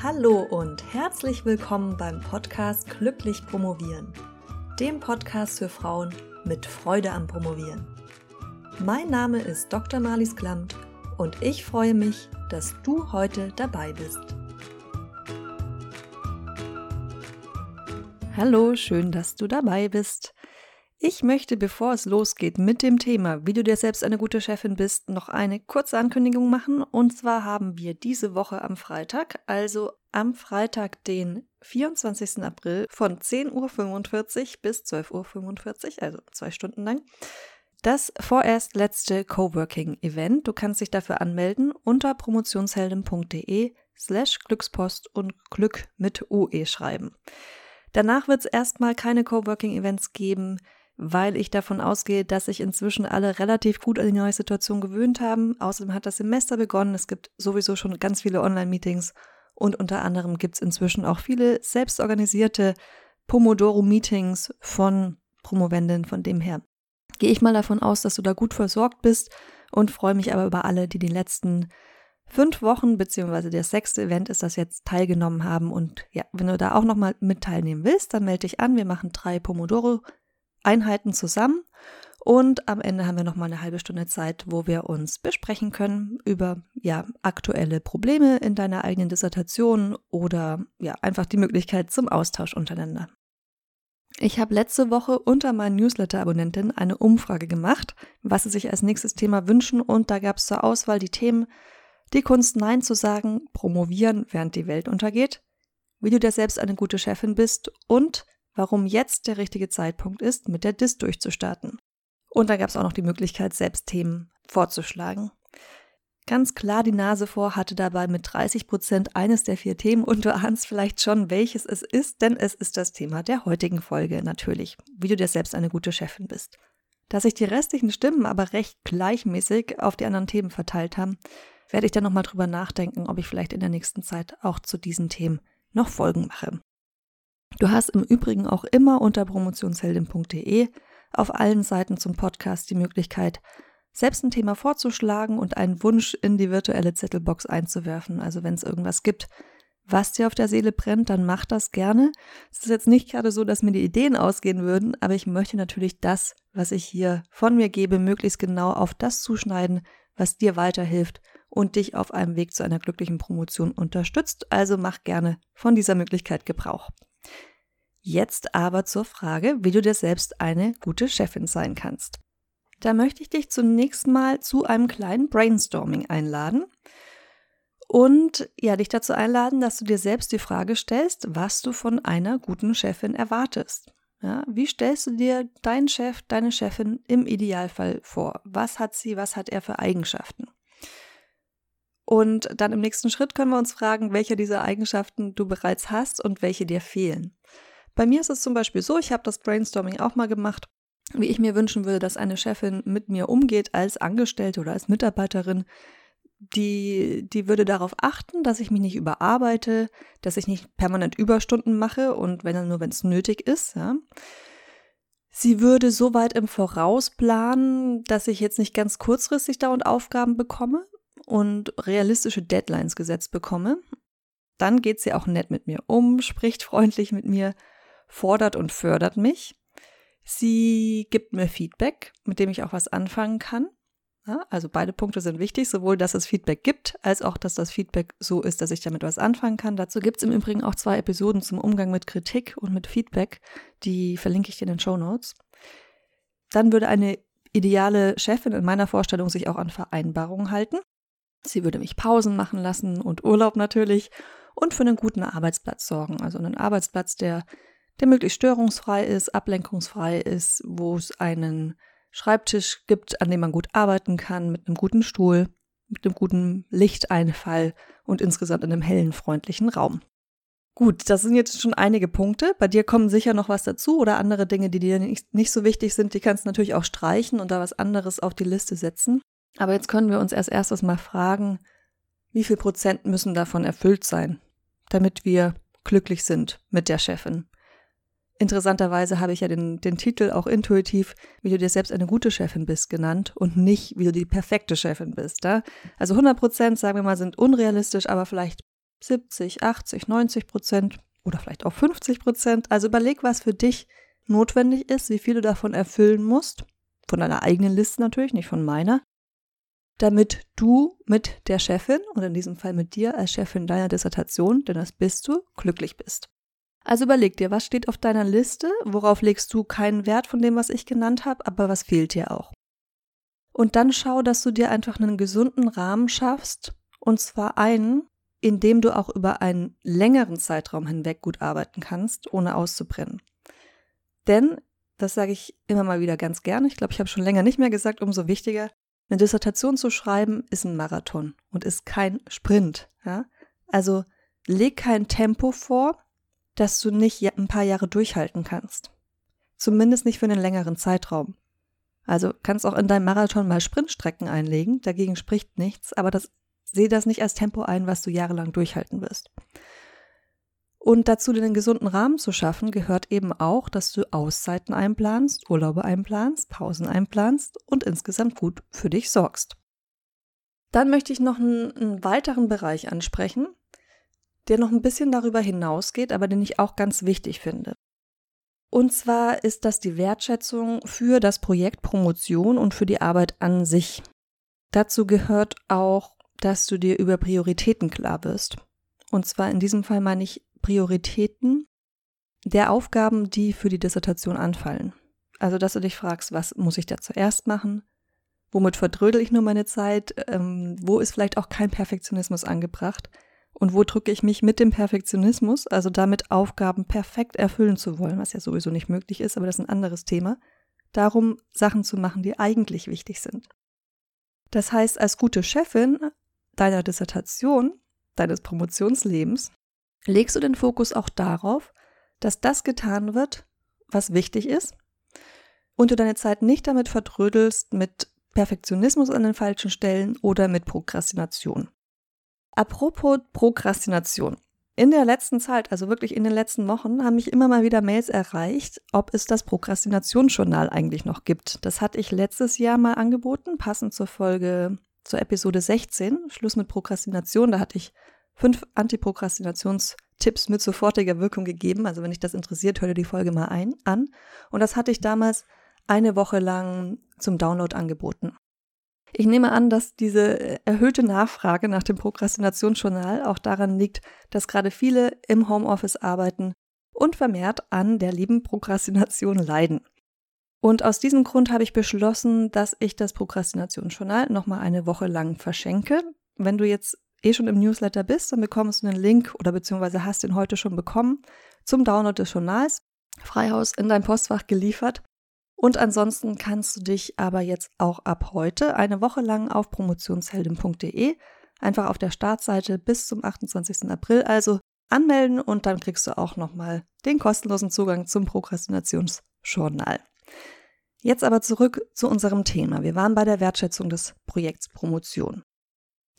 Hallo und herzlich willkommen beim Podcast Glücklich Promovieren, dem Podcast für Frauen mit Freude am Promovieren. Mein Name ist Dr. Marlies Klamt und ich freue mich, dass du heute dabei bist. Hallo, schön, dass du dabei bist. Ich möchte, bevor es losgeht mit dem Thema, wie du dir selbst eine gute Chefin bist, noch eine kurze Ankündigung machen. Und zwar haben wir diese Woche am Freitag, also am Freitag, den 24. April von 10.45 Uhr bis 12.45 Uhr, also zwei Stunden lang, das vorerst letzte Coworking-Event. Du kannst dich dafür anmelden unter promotionsheldin.de slash Glückspost und Glück mit UE schreiben. Danach wird es erstmal keine Coworking-Events geben weil ich davon ausgehe, dass sich inzwischen alle relativ gut an die neue Situation gewöhnt haben. Außerdem hat das Semester begonnen. Es gibt sowieso schon ganz viele Online-Meetings und unter anderem gibt es inzwischen auch viele selbstorganisierte Pomodoro-Meetings von Promovenden. Von dem her gehe ich mal davon aus, dass du da gut versorgt bist und freue mich aber über alle, die die letzten fünf Wochen beziehungsweise der sechste Event ist das jetzt teilgenommen haben und ja, wenn du da auch nochmal mit teilnehmen willst, dann melde dich an. Wir machen drei Pomodoro Einheiten zusammen und am Ende haben wir noch mal eine halbe Stunde Zeit, wo wir uns besprechen können über ja aktuelle Probleme in deiner eigenen Dissertation oder ja einfach die Möglichkeit zum Austausch untereinander. Ich habe letzte Woche unter meinen Newsletter-Abonnentinnen eine Umfrage gemacht, was sie sich als nächstes Thema wünschen und da gab es zur Auswahl die Themen die Kunst Nein zu sagen, promovieren, während die Welt untergeht, wie du dir selbst eine gute Chefin bist und warum jetzt der richtige Zeitpunkt ist, mit der DIS durchzustarten. Und da gab es auch noch die Möglichkeit, selbst Themen vorzuschlagen. Ganz klar die Nase vor hatte dabei mit 30 Prozent eines der vier Themen und du ahnst vielleicht schon, welches es ist, denn es ist das Thema der heutigen Folge natürlich, wie du dir selbst eine gute Chefin bist. Da sich die restlichen Stimmen aber recht gleichmäßig auf die anderen Themen verteilt haben, werde ich dann nochmal drüber nachdenken, ob ich vielleicht in der nächsten Zeit auch zu diesen Themen noch Folgen mache. Du hast im Übrigen auch immer unter promotionsheldin.de auf allen Seiten zum Podcast die Möglichkeit, selbst ein Thema vorzuschlagen und einen Wunsch in die virtuelle Zettelbox einzuwerfen. Also wenn es irgendwas gibt, was dir auf der Seele brennt, dann mach das gerne. Es ist jetzt nicht gerade so, dass mir die Ideen ausgehen würden, aber ich möchte natürlich das, was ich hier von mir gebe, möglichst genau auf das zuschneiden, was dir weiterhilft und dich auf einem Weg zu einer glücklichen Promotion unterstützt. Also mach gerne von dieser Möglichkeit Gebrauch. Jetzt aber zur Frage, wie du dir selbst eine gute Chefin sein kannst. Da möchte ich dich zunächst mal zu einem kleinen Brainstorming einladen und ja, dich dazu einladen, dass du dir selbst die Frage stellst, was du von einer guten Chefin erwartest. Ja, wie stellst du dir deinen Chef, deine Chefin im Idealfall vor? Was hat sie, was hat er für Eigenschaften? Und dann im nächsten Schritt können wir uns fragen, welche dieser Eigenschaften du bereits hast und welche dir fehlen. Bei mir ist es zum Beispiel so, ich habe das Brainstorming auch mal gemacht, wie ich mir wünschen würde, dass eine Chefin mit mir umgeht als Angestellte oder als Mitarbeiterin. Die, die würde darauf achten, dass ich mich nicht überarbeite, dass ich nicht permanent Überstunden mache und wenn nur, wenn es nötig ist. Ja. Sie würde so weit im Voraus planen, dass ich jetzt nicht ganz kurzfristig dauernd Aufgaben bekomme und realistische Deadlines gesetzt bekomme. Dann geht sie auch nett mit mir um, spricht freundlich mit mir fordert und fördert mich. Sie gibt mir Feedback, mit dem ich auch was anfangen kann. Ja, also beide Punkte sind wichtig, sowohl dass es Feedback gibt, als auch, dass das Feedback so ist, dass ich damit was anfangen kann. Dazu gibt es im Übrigen auch zwei Episoden zum Umgang mit Kritik und mit Feedback, die verlinke ich dir in den Show Notes. Dann würde eine ideale Chefin in meiner Vorstellung sich auch an Vereinbarungen halten. Sie würde mich Pausen machen lassen und Urlaub natürlich und für einen guten Arbeitsplatz sorgen. Also einen Arbeitsplatz, der der möglichst störungsfrei ist, ablenkungsfrei ist, wo es einen Schreibtisch gibt, an dem man gut arbeiten kann, mit einem guten Stuhl, mit einem guten Lichteinfall und insgesamt in einem hellen, freundlichen Raum. Gut, das sind jetzt schon einige Punkte. Bei dir kommen sicher noch was dazu oder andere Dinge, die dir nicht, nicht so wichtig sind. Die kannst du natürlich auch streichen und da was anderes auf die Liste setzen. Aber jetzt können wir uns erst erstes mal fragen, wie viel Prozent müssen davon erfüllt sein, damit wir glücklich sind mit der Chefin. Interessanterweise habe ich ja den, den Titel auch intuitiv, wie du dir selbst eine gute Chefin bist, genannt und nicht, wie du die perfekte Chefin bist. Ja? Also 100 Prozent, sagen wir mal, sind unrealistisch, aber vielleicht 70, 80, 90 Prozent oder vielleicht auch 50 Prozent. Also überleg, was für dich notwendig ist, wie viel du davon erfüllen musst. Von deiner eigenen Liste natürlich, nicht von meiner. Damit du mit der Chefin und in diesem Fall mit dir als Chefin deiner Dissertation, denn das bist du, glücklich bist. Also überleg dir, was steht auf deiner Liste, worauf legst du keinen Wert von dem, was ich genannt habe, aber was fehlt dir auch. Und dann schau, dass du dir einfach einen gesunden Rahmen schaffst, und zwar einen, in dem du auch über einen längeren Zeitraum hinweg gut arbeiten kannst, ohne auszubrennen. Denn, das sage ich immer mal wieder ganz gerne, ich glaube, ich habe schon länger nicht mehr gesagt, umso wichtiger, eine Dissertation zu schreiben ist ein Marathon und ist kein Sprint. Ja? Also leg kein Tempo vor, dass du nicht ein paar Jahre durchhalten kannst. Zumindest nicht für einen längeren Zeitraum. Also kannst auch in deinem Marathon mal Sprintstrecken einlegen, dagegen spricht nichts, aber das, sehe das nicht als Tempo ein, was du jahrelang durchhalten wirst. Und dazu den gesunden Rahmen zu schaffen, gehört eben auch, dass du Auszeiten einplanst, Urlaube einplanst, Pausen einplanst und insgesamt gut für dich sorgst. Dann möchte ich noch einen, einen weiteren Bereich ansprechen, der noch ein bisschen darüber hinausgeht, aber den ich auch ganz wichtig finde. Und zwar ist das die Wertschätzung für das Projekt Promotion und für die Arbeit an sich. Dazu gehört auch, dass du dir über Prioritäten klar wirst. Und zwar in diesem Fall meine ich Prioritäten der Aufgaben, die für die Dissertation anfallen. Also, dass du dich fragst, was muss ich da zuerst machen? Womit verdrödel ich nur meine Zeit? Ähm, wo ist vielleicht auch kein Perfektionismus angebracht? Und wo drücke ich mich mit dem Perfektionismus, also damit Aufgaben perfekt erfüllen zu wollen, was ja sowieso nicht möglich ist, aber das ist ein anderes Thema, darum Sachen zu machen, die eigentlich wichtig sind. Das heißt, als gute Chefin deiner Dissertation, deines Promotionslebens, legst du den Fokus auch darauf, dass das getan wird, was wichtig ist, und du deine Zeit nicht damit verdrödelst mit Perfektionismus an den falschen Stellen oder mit Prokrastination. Apropos Prokrastination. In der letzten Zeit, also wirklich in den letzten Wochen, haben mich immer mal wieder Mails erreicht, ob es das Prokrastinationsjournal eigentlich noch gibt. Das hatte ich letztes Jahr mal angeboten, passend zur Folge, zur Episode 16, Schluss mit Prokrastination. Da hatte ich fünf Antiprokrastinationstipps mit sofortiger Wirkung gegeben. Also wenn dich das interessiert, hör dir die Folge mal ein, an. Und das hatte ich damals eine Woche lang zum Download angeboten. Ich nehme an, dass diese erhöhte Nachfrage nach dem Prokrastinationsjournal auch daran liegt, dass gerade viele im Homeoffice arbeiten und vermehrt an der lieben Prokrastination leiden. Und aus diesem Grund habe ich beschlossen, dass ich das Prokrastinationsjournal nochmal eine Woche lang verschenke. Wenn du jetzt eh schon im Newsletter bist, dann bekommst du einen Link oder beziehungsweise hast den heute schon bekommen zum Download des Journals, Freihaus in dein Postfach geliefert. Und ansonsten kannst du dich aber jetzt auch ab heute eine Woche lang auf promotionsheldin.de einfach auf der Startseite bis zum 28. April also anmelden und dann kriegst du auch nochmal den kostenlosen Zugang zum Prokrastinationsjournal. Jetzt aber zurück zu unserem Thema. Wir waren bei der Wertschätzung des Projekts Promotion.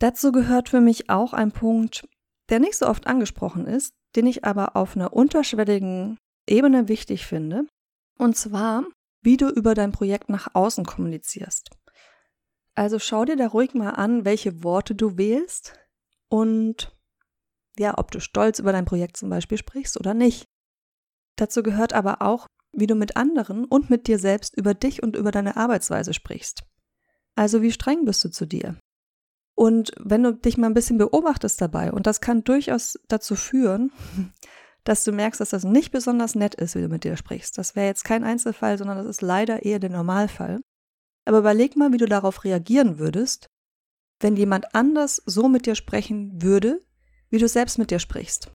Dazu gehört für mich auch ein Punkt, der nicht so oft angesprochen ist, den ich aber auf einer unterschwelligen Ebene wichtig finde. Und zwar wie du über dein Projekt nach außen kommunizierst. Also schau dir da ruhig mal an, welche Worte du wählst und ja, ob du stolz über dein Projekt zum Beispiel sprichst oder nicht. Dazu gehört aber auch, wie du mit anderen und mit dir selbst über dich und über deine Arbeitsweise sprichst. Also wie streng bist du zu dir? Und wenn du dich mal ein bisschen beobachtest dabei, und das kann durchaus dazu führen, dass du merkst, dass das nicht besonders nett ist, wie du mit dir sprichst. Das wäre jetzt kein Einzelfall, sondern das ist leider eher der Normalfall. Aber überleg mal, wie du darauf reagieren würdest, wenn jemand anders so mit dir sprechen würde, wie du selbst mit dir sprichst.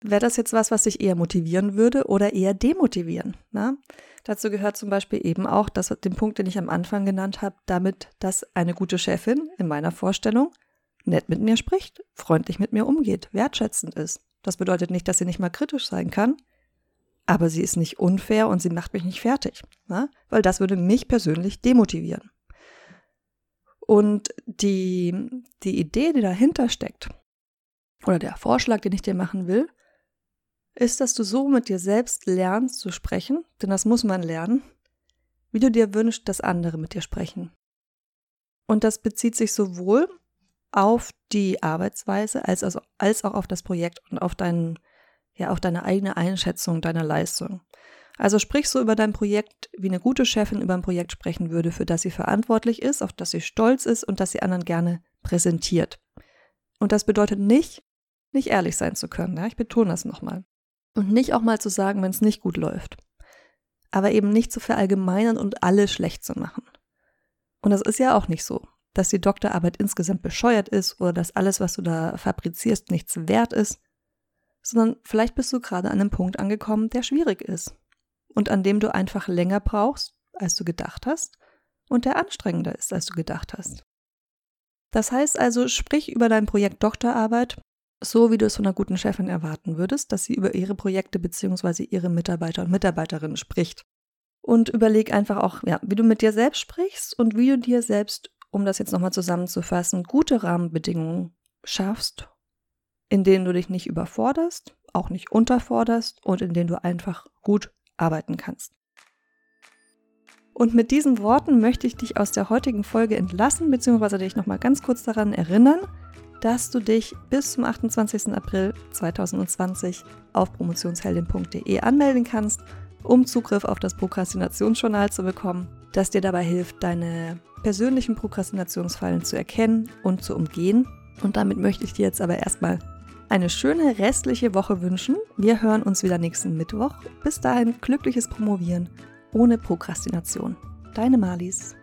Wäre das jetzt was, was dich eher motivieren würde oder eher demotivieren? Na? Dazu gehört zum Beispiel eben auch das, den Punkt, den ich am Anfang genannt habe, damit, dass eine gute Chefin in meiner Vorstellung nett mit mir spricht, freundlich mit mir umgeht, wertschätzend ist. Das bedeutet nicht, dass sie nicht mal kritisch sein kann, aber sie ist nicht unfair und sie macht mich nicht fertig, ne? weil das würde mich persönlich demotivieren. Und die, die Idee, die dahinter steckt, oder der Vorschlag, den ich dir machen will, ist, dass du so mit dir selbst lernst zu sprechen, denn das muss man lernen, wie du dir wünschst, dass andere mit dir sprechen. Und das bezieht sich sowohl auf die Arbeitsweise als, also, als auch auf das Projekt und auf, deinen, ja, auf deine eigene Einschätzung deiner Leistung. Also sprich so über dein Projekt, wie eine gute Chefin über ein Projekt sprechen würde, für das sie verantwortlich ist, auf das sie stolz ist und das sie anderen gerne präsentiert. Und das bedeutet nicht, nicht ehrlich sein zu können. Ja? Ich betone das nochmal. Und nicht auch mal zu sagen, wenn es nicht gut läuft. Aber eben nicht zu verallgemeinern und alles schlecht zu machen. Und das ist ja auch nicht so, dass die Doktorarbeit insgesamt bescheuert ist oder dass alles, was du da fabrizierst, nichts wert ist, sondern vielleicht bist du gerade an einem Punkt angekommen, der schwierig ist und an dem du einfach länger brauchst, als du gedacht hast und der anstrengender ist, als du gedacht hast. Das heißt also, sprich über dein Projekt Doktorarbeit so, wie du es von einer guten Chefin erwarten würdest, dass sie über ihre Projekte bzw. ihre Mitarbeiter und Mitarbeiterinnen spricht. Und überleg einfach auch, ja, wie du mit dir selbst sprichst und wie du dir selbst, um das jetzt nochmal zusammenzufassen, gute Rahmenbedingungen schaffst, in denen du dich nicht überforderst, auch nicht unterforderst und in denen du einfach gut arbeiten kannst. Und mit diesen Worten möchte ich dich aus der heutigen Folge entlassen, beziehungsweise dich nochmal ganz kurz daran erinnern, dass du dich bis zum 28. April 2020 auf promotionsheldin.de anmelden kannst, um Zugriff auf das Prokrastinationsjournal zu bekommen, das dir dabei hilft, deine persönlichen Prokrastinationsfallen zu erkennen und zu umgehen. Und damit möchte ich dir jetzt aber erstmal eine schöne restliche Woche wünschen. Wir hören uns wieder nächsten Mittwoch. Bis dahin glückliches Promovieren ohne Prokrastination. Deine Malis.